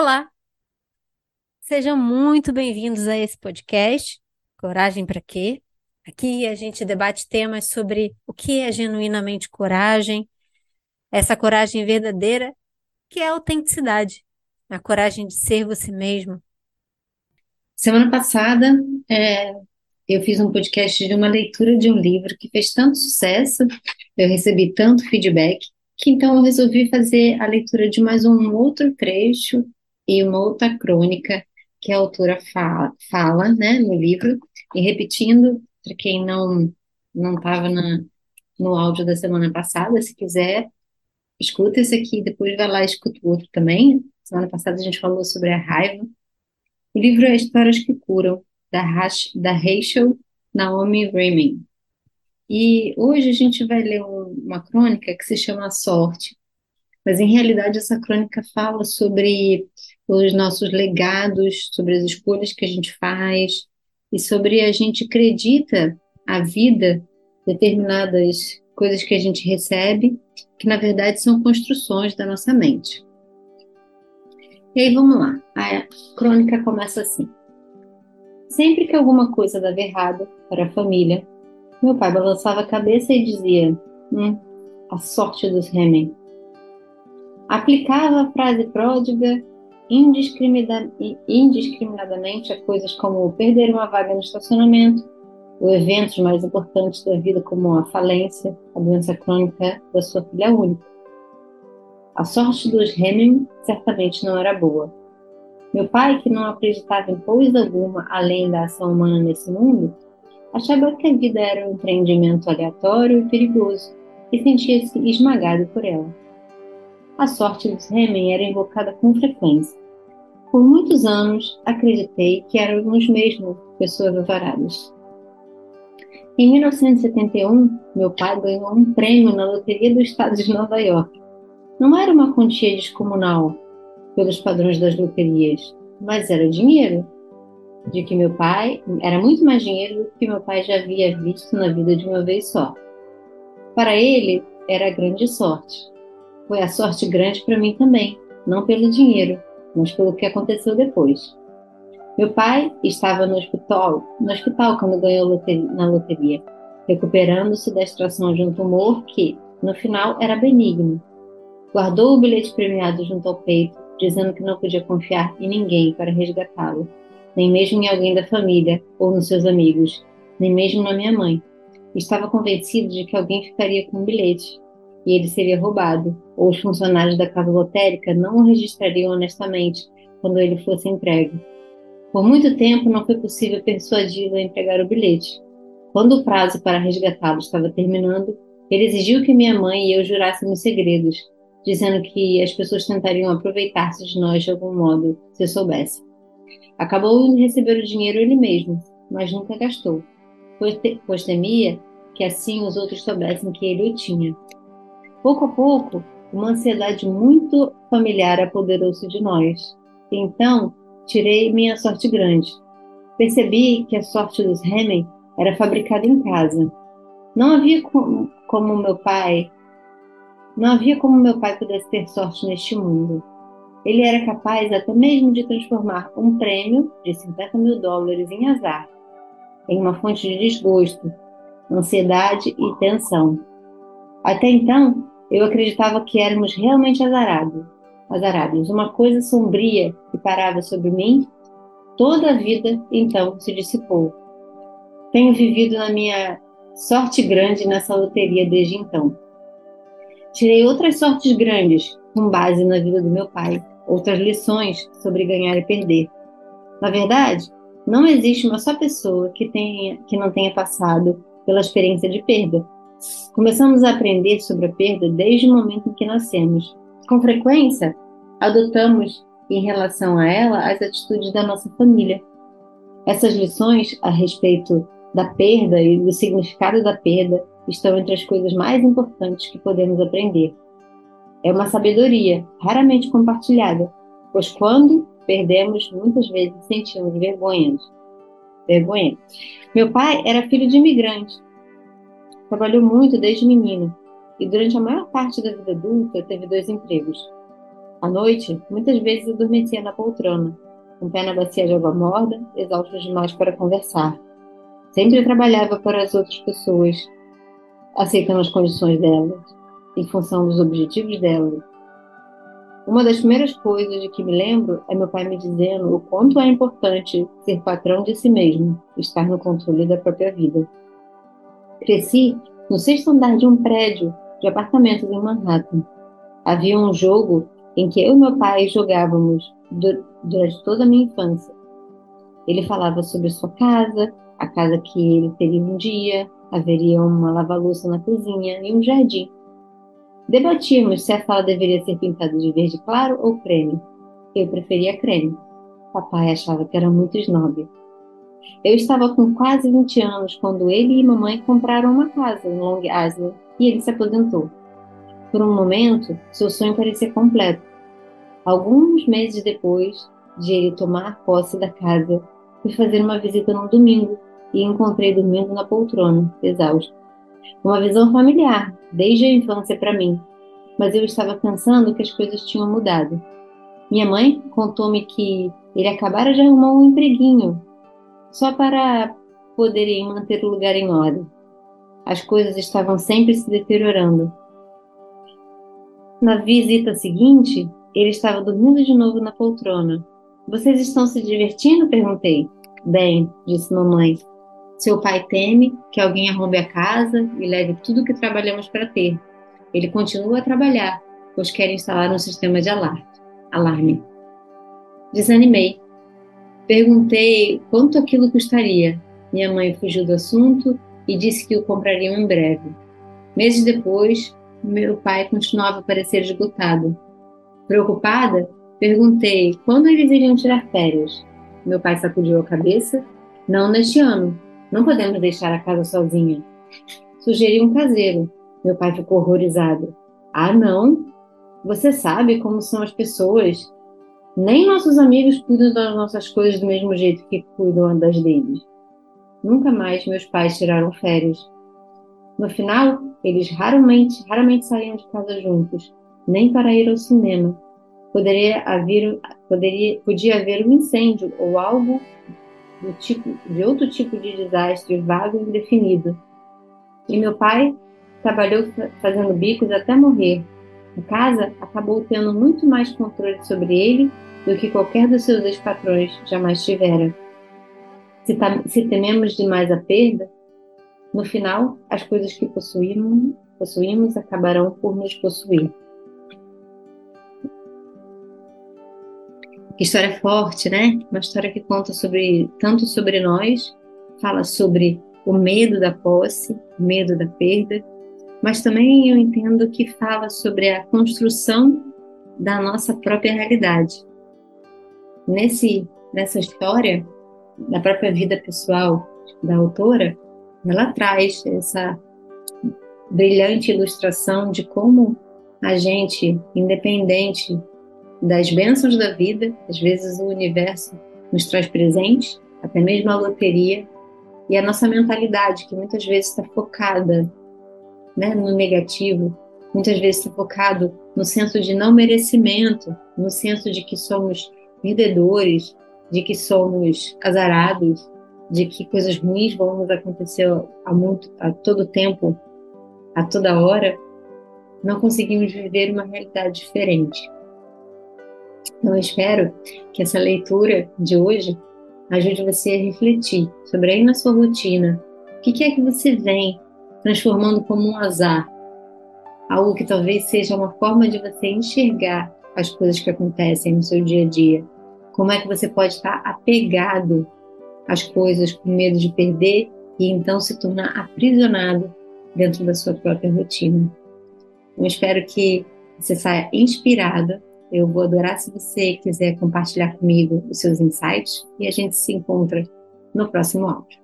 Olá, sejam muito bem-vindos a esse podcast, Coragem para quê? Aqui a gente debate temas sobre o que é genuinamente coragem, essa coragem verdadeira, que é a autenticidade, a coragem de ser você mesmo. Semana passada, é, eu fiz um podcast de uma leitura de um livro que fez tanto sucesso, eu recebi tanto feedback, que então eu resolvi fazer a leitura de mais um outro trecho e uma outra crônica que a autora fala, fala né, no livro, e repetindo, para quem não não estava no áudio da semana passada, se quiser, escuta esse aqui, depois vai lá e escuta o outro também. Semana passada a gente falou sobre a raiva. O livro é Histórias que Curam, da, Rash, da Rachel Naomi Raymond. E hoje a gente vai ler um, uma crônica que se chama Sorte, mas em realidade essa crônica fala sobre os nossos legados, sobre as escolhas que a gente faz e sobre a gente acredita a vida, determinadas coisas que a gente recebe, que na verdade são construções da nossa mente. E aí vamos lá, a crônica começa assim. Sempre que alguma coisa dava errado para a família, meu pai balançava a cabeça e dizia: Hum, a sorte dos Remen. Aplicava a frase pródiga indiscriminadamente a coisas como perder uma vaga no estacionamento, ou eventos mais importantes da vida, como a falência, a doença crônica da sua filha única. A sorte dos Heming certamente não era boa. Meu pai, que não acreditava em coisa alguma além da ação humana nesse mundo, achava que a vida era um empreendimento aleatório e perigoso e sentia-se esmagado por ela. A sorte dos Remen era invocada com frequência. Por muitos anos, acreditei que éramos mesmo pessoas azaradas. Em 1971, meu pai ganhou um prêmio na loteria do estado de Nova York. Não era uma quantia descomunal pelos padrões das loterias, mas era dinheiro de que meu pai era muito mais dinheiro do que meu pai já havia visto na vida de uma vez só. Para ele, era grande sorte. Foi a sorte grande para mim também, não pelo dinheiro, mas pelo que aconteceu depois. Meu pai estava no hospital, no hospital quando ganhou na loteria, recuperando-se da extração de um tumor que, no final, era benigno. Guardou o bilhete premiado junto ao peito, dizendo que não podia confiar em ninguém para resgatá-lo, nem mesmo em alguém da família ou nos seus amigos, nem mesmo na minha mãe. Estava convencido de que alguém ficaria com o bilhete e ele seria roubado, ou os funcionários da casa lotérica não o registrariam honestamente quando ele fosse entregue. Por muito tempo não foi possível persuadi-lo a entregar o bilhete. Quando o prazo para resgatá-lo estava terminando, ele exigiu que minha mãe e eu jurássemos segredos, dizendo que as pessoas tentariam aproveitar-se de nós de algum modo, se eu soubesse. Acabou indo receber o dinheiro ele mesmo, mas nunca gastou, pois temia que assim os outros soubessem que ele o tinha. Pouco a pouco, uma ansiedade muito familiar apoderou-se de nós. Então, tirei minha sorte grande. Percebi que a sorte dos Hemen era fabricada em casa. Não havia como, como meu pai, não havia como meu pai pudesse ter sorte neste mundo. Ele era capaz até mesmo de transformar um prêmio de 50 mil dólares em azar, em uma fonte de desgosto, ansiedade e tensão. Até então, eu acreditava que éramos realmente azarados, azarados. Uma coisa sombria que parava sobre mim, toda a vida então se dissipou. Tenho vivido na minha sorte grande nessa loteria desde então. Tirei outras sortes grandes com base na vida do meu pai, outras lições sobre ganhar e perder. Na verdade, não existe uma só pessoa que, tenha, que não tenha passado pela experiência de perda. Começamos a aprender sobre a perda desde o momento em que nascemos. Com frequência, adotamos em relação a ela as atitudes da nossa família. Essas lições a respeito da perda e do significado da perda estão entre as coisas mais importantes que podemos aprender. É uma sabedoria raramente compartilhada, pois quando perdemos, muitas vezes sentimos vergonha. Vergonha. Meu pai era filho de imigrante Trabalhou muito desde menino e durante a maior parte da vida adulta teve dois empregos. À noite, muitas vezes adormecia na poltrona, com pé na bacia de água morda, exausto demais para conversar. Sempre trabalhava para as outras pessoas, aceitando as condições delas, em função dos objetivos delas. Uma das primeiras coisas de que me lembro é meu pai me dizendo o quanto é importante ser patrão de si mesmo, estar no controle da própria vida. Cresci no sexto andar de um prédio de apartamentos em Manhattan. Havia um jogo em que eu e meu pai jogávamos durante toda a minha infância. Ele falava sobre sua casa, a casa que ele teria um dia, haveria uma lava-louça na cozinha e um jardim. Debatíamos se a sala deveria ser pintada de verde claro ou creme. Eu preferia creme. Papai achava que era muito snob. Eu estava com quase 20 anos quando ele e mamãe compraram uma casa em Long Island e ele se aposentou. Por um momento, seu sonho parecia completo. Alguns meses depois de ele tomar posse da casa, fui fazer uma visita num domingo e encontrei dormindo na poltrona, exausto. Uma visão familiar, desde a infância para mim, mas eu estava pensando que as coisas tinham mudado. Minha mãe contou-me que ele acabara de arrumar um empreguinho, só para poderem manter o lugar em ordem. As coisas estavam sempre se deteriorando. Na visita seguinte, ele estava dormindo de novo na poltrona. Vocês estão se divertindo? perguntei. Bem, disse mamãe. Seu pai teme que alguém arrombe a casa e leve tudo que trabalhamos para ter. Ele continua a trabalhar, pois quer instalar um sistema de alarme. alarme. Desanimei. Perguntei quanto aquilo custaria. Minha mãe fugiu do assunto e disse que o comprariam em breve. Meses depois, meu pai continuava a parecer esgotado. Preocupada, perguntei quando eles iriam tirar férias. Meu pai sacudiu a cabeça. Não neste ano, não podemos deixar a casa sozinha. Sugeri um caseiro. Meu pai ficou horrorizado. Ah, não? Você sabe como são as pessoas. Nem nossos amigos cuidam das nossas coisas do mesmo jeito que cuidam das deles. Nunca mais meus pais tiraram férias. No final, eles raramente, raramente saíam de casa juntos, nem para ir ao cinema. Poderia haver, poderia, podia haver um incêndio ou algo do tipo, de outro tipo de desastre vago e indefinido. E meu pai trabalhou fazendo bicos até morrer. A casa acabou tendo muito mais controle sobre ele do que qualquer dos seus ex-patrões jamais tivera. Se, se tememos demais a perda, no final, as coisas que possuímos, possuímos acabarão por nos possuir. Que história forte, né? Uma história que conta sobre tanto sobre nós, fala sobre o medo da posse, o medo da perda, mas também eu entendo que fala sobre a construção da nossa própria realidade. Nesse nessa história da própria vida pessoal da autora, ela traz essa brilhante ilustração de como a gente, independente das bênçãos da vida, às vezes o universo nos traz presentes, até mesmo a loteria, e a nossa mentalidade, que muitas vezes está focada né, no negativo, muitas vezes está focado no senso de não merecimento, no senso de que somos perdedores, de que somos azarados, de que coisas ruins vão nos acontecer a, muito, a todo tempo, a toda hora, não conseguimos viver uma realidade diferente. Então, eu espero que essa leitura de hoje ajude você a refletir sobre aí na sua rotina o que é que você vem transformando como um azar, algo que talvez seja uma forma de você enxergar as coisas que acontecem no seu dia a dia. Como é que você pode estar apegado às coisas com medo de perder e então se tornar aprisionado dentro da sua própria rotina. Eu espero que você saia inspirada eu vou adorar se você quiser compartilhar comigo os seus insights e a gente se encontra no próximo áudio.